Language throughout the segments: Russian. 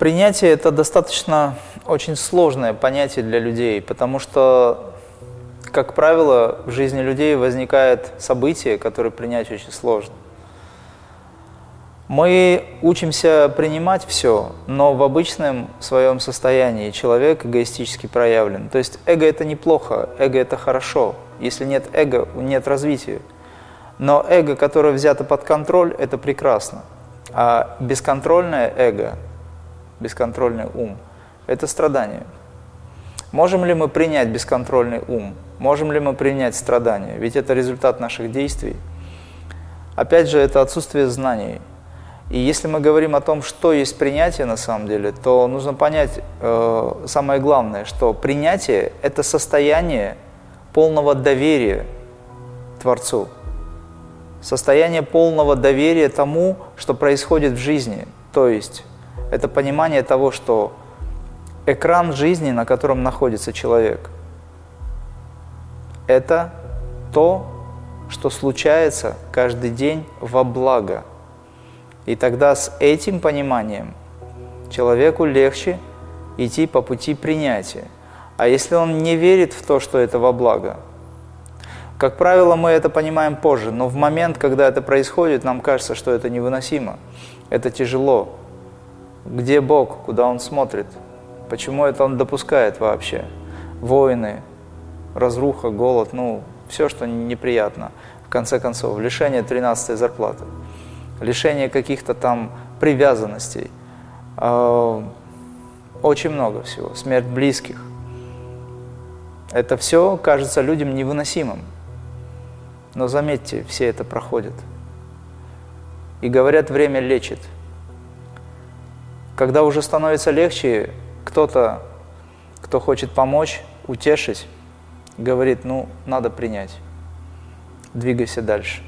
Принятие – это достаточно очень сложное понятие для людей, потому что, как правило, в жизни людей возникает событие, которое принять очень сложно. Мы учимся принимать все, но в обычном своем состоянии человек эгоистически проявлен. То есть эго это неплохо, эго это хорошо. Если нет эго, нет развития. Но эго, которое взято под контроль, это прекрасно. А бесконтрольное эго, бесконтрольный ум, это страдание. Можем ли мы принять бесконтрольный ум? Можем ли мы принять страдание? Ведь это результат наших действий. Опять же, это отсутствие знаний. И если мы говорим о том, что есть принятие на самом деле, то нужно понять э, самое главное, что принятие – это состояние полного доверия Творцу, состояние полного доверия тому, что происходит в жизни. То есть это понимание того, что экран жизни, на котором находится человек, это то, что случается каждый день во благо – и тогда с этим пониманием человеку легче идти по пути принятия. А если он не верит в то, что это во благо, как правило, мы это понимаем позже, но в момент, когда это происходит, нам кажется, что это невыносимо, это тяжело. Где Бог, куда Он смотрит? Почему это Он допускает вообще? Войны, разруха, голод, ну, все, что неприятно. В конце концов, лишение 13 зарплаты лишение каких-то там привязанностей, а, очень много всего, смерть близких. Это все кажется людям невыносимым. Но заметьте, все это проходят. И говорят, время лечит. Когда уже становится легче, кто-то, кто хочет помочь, утешить, говорит, ну, надо принять. Двигайся дальше.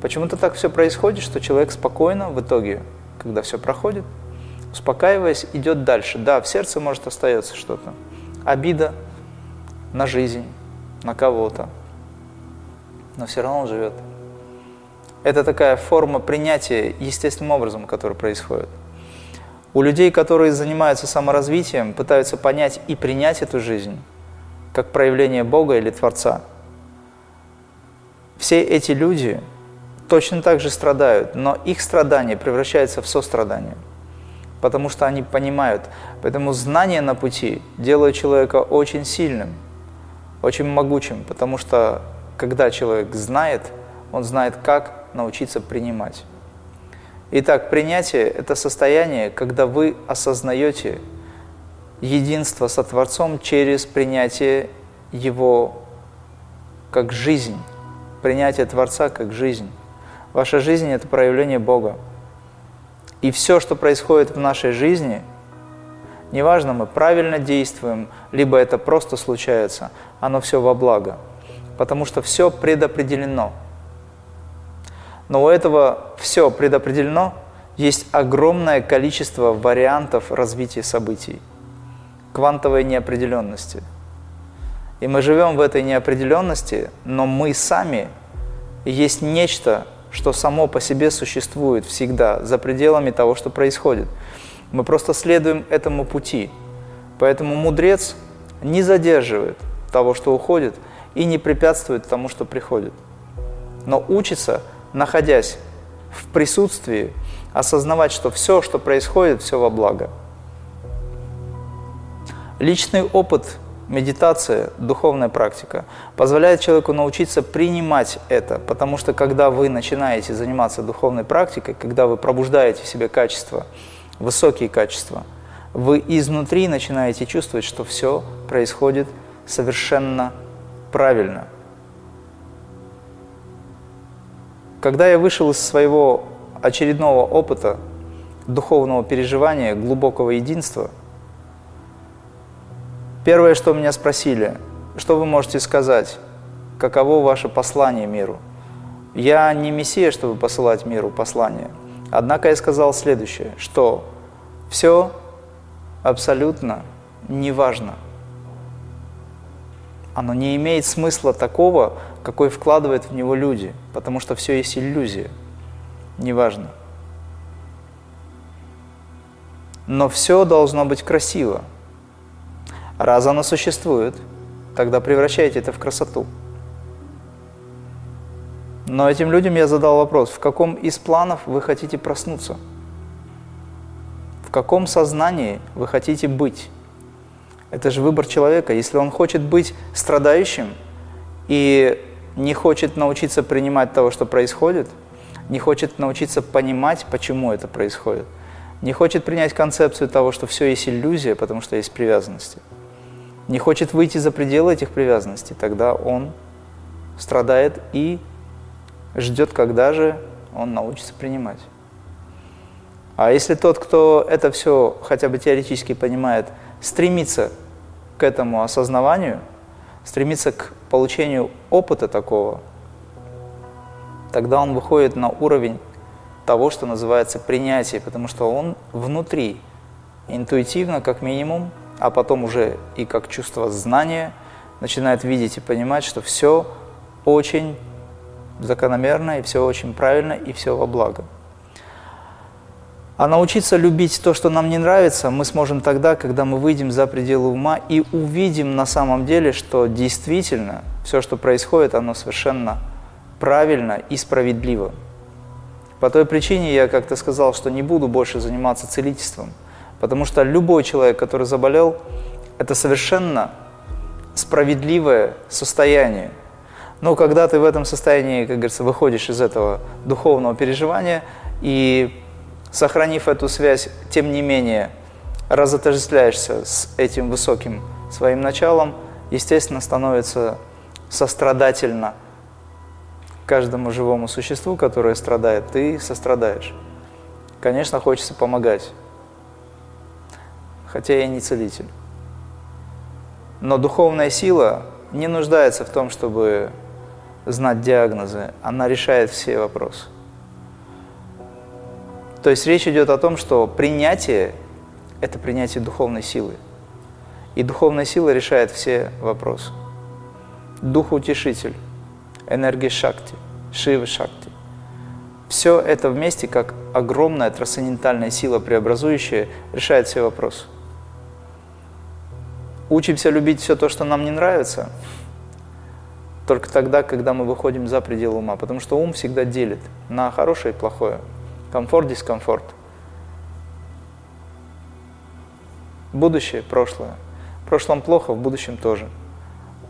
Почему-то так все происходит, что человек спокойно в итоге, когда все проходит, успокаиваясь, идет дальше. Да, в сердце может остается что-то. Обида на жизнь, на кого-то. Но все равно он живет. Это такая форма принятия естественным образом, который происходит. У людей, которые занимаются саморазвитием, пытаются понять и принять эту жизнь как проявление Бога или Творца. Все эти люди точно так же страдают, но их страдание превращается в сострадание, потому что они понимают. Поэтому знание на пути делает человека очень сильным, очень могучим, потому что когда человек знает, он знает, как научиться принимать. Итак, принятие – это состояние, когда вы осознаете единство со Творцом через принятие Его как жизнь, принятие Творца как жизнь. Ваша жизнь – это проявление Бога. И все, что происходит в нашей жизни, неважно, мы правильно действуем, либо это просто случается, оно все во благо. Потому что все предопределено. Но у этого все предопределено, есть огромное количество вариантов развития событий, квантовой неопределенности. И мы живем в этой неопределенности, но мы сами есть нечто, что само по себе существует всегда, за пределами того, что происходит. Мы просто следуем этому пути. Поэтому мудрец не задерживает того, что уходит, и не препятствует тому, что приходит. Но учится, находясь в присутствии, осознавать, что все, что происходит, все во благо. Личный опыт медитация, духовная практика позволяет человеку научиться принимать это, потому что когда вы начинаете заниматься духовной практикой, когда вы пробуждаете в себе качества, высокие качества, вы изнутри начинаете чувствовать, что все происходит совершенно правильно. Когда я вышел из своего очередного опыта, духовного переживания, глубокого единства – Первое, что меня спросили, что вы можете сказать, каково ваше послание миру? Я не мессия, чтобы посылать миру послание. Однако я сказал следующее, что все абсолютно неважно. Оно не имеет смысла такого, какой вкладывают в него люди, потому что все есть иллюзия. Неважно. Но все должно быть красиво. Раз оно существует, тогда превращайте это в красоту. Но этим людям я задал вопрос, в каком из планов вы хотите проснуться? В каком сознании вы хотите быть? Это же выбор человека. Если он хочет быть страдающим и не хочет научиться принимать того, что происходит, не хочет научиться понимать, почему это происходит, не хочет принять концепцию того, что все есть иллюзия, потому что есть привязанности, не хочет выйти за пределы этих привязанностей, тогда он страдает и ждет, когда же он научится принимать. А если тот, кто это все хотя бы теоретически понимает, стремится к этому осознаванию, стремится к получению опыта такого, тогда он выходит на уровень того, что называется принятие, потому что он внутри, интуитивно как минимум, а потом уже и как чувство знания, начинает видеть и понимать, что все очень закономерно, и все очень правильно, и все во благо. А научиться любить то, что нам не нравится, мы сможем тогда, когда мы выйдем за пределы ума и увидим на самом деле, что действительно все, что происходит, оно совершенно правильно и справедливо. По той причине я как-то сказал, что не буду больше заниматься целительством, потому что любой человек, который заболел, это совершенно справедливое состояние – но когда ты в этом состоянии, как говорится, выходишь из этого духовного переживания и, сохранив эту связь, тем не менее, разотождествляешься с этим высоким своим началом, естественно, становится сострадательно каждому живому существу, которое страдает, ты сострадаешь. Конечно, хочется помогать, хотя я не целитель. Но духовная сила не нуждается в том, чтобы знать диагнозы, она решает все вопросы. То есть речь идет о том, что принятие – это принятие духовной силы. И духовная сила решает все вопросы. Дух-утешитель, энергия шакти, шива шакти. Все это вместе, как огромная трансцендентальная сила преобразующая, решает все вопросы. Учимся любить все то, что нам не нравится – только тогда, когда мы выходим за пределы ума. Потому что ум всегда делит на хорошее и плохое. Комфорт, дискомфорт. Будущее, прошлое. В прошлом плохо, в будущем тоже.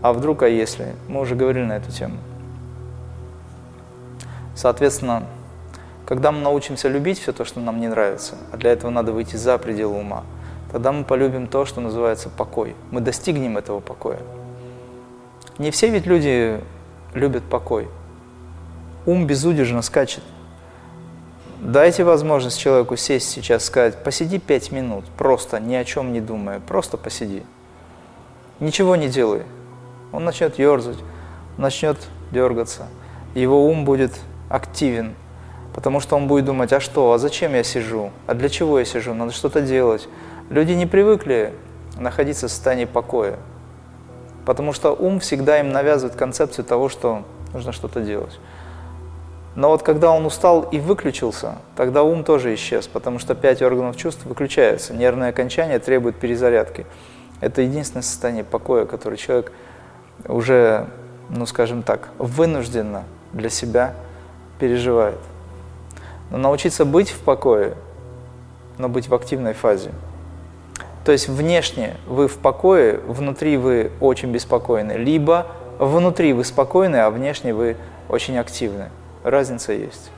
А вдруг, а если? Мы уже говорили на эту тему. Соответственно, когда мы научимся любить все то, что нам не нравится, а для этого надо выйти за пределы ума, тогда мы полюбим то, что называется покой. Мы достигнем этого покоя. Не все ведь люди любят покой. Ум безудержно скачет. Дайте возможность человеку сесть сейчас, сказать, посиди пять минут, просто ни о чем не думая, просто посиди. Ничего не делай. Он начнет ерзать, начнет дергаться. Его ум будет активен, потому что он будет думать, а что, а зачем я сижу, а для чего я сижу, надо что-то делать. Люди не привыкли находиться в состоянии покоя. Потому что ум всегда им навязывает концепцию того, что нужно что-то делать. Но вот когда он устал и выключился, тогда ум тоже исчез, потому что пять органов чувств выключаются. Нервное окончание требует перезарядки. Это единственное состояние покоя, которое человек уже, ну скажем так, вынужденно для себя переживает. Но научиться быть в покое, но быть в активной фазе – то есть внешне вы в покое, внутри вы очень беспокойны, либо внутри вы спокойны, а внешне вы очень активны. Разница есть.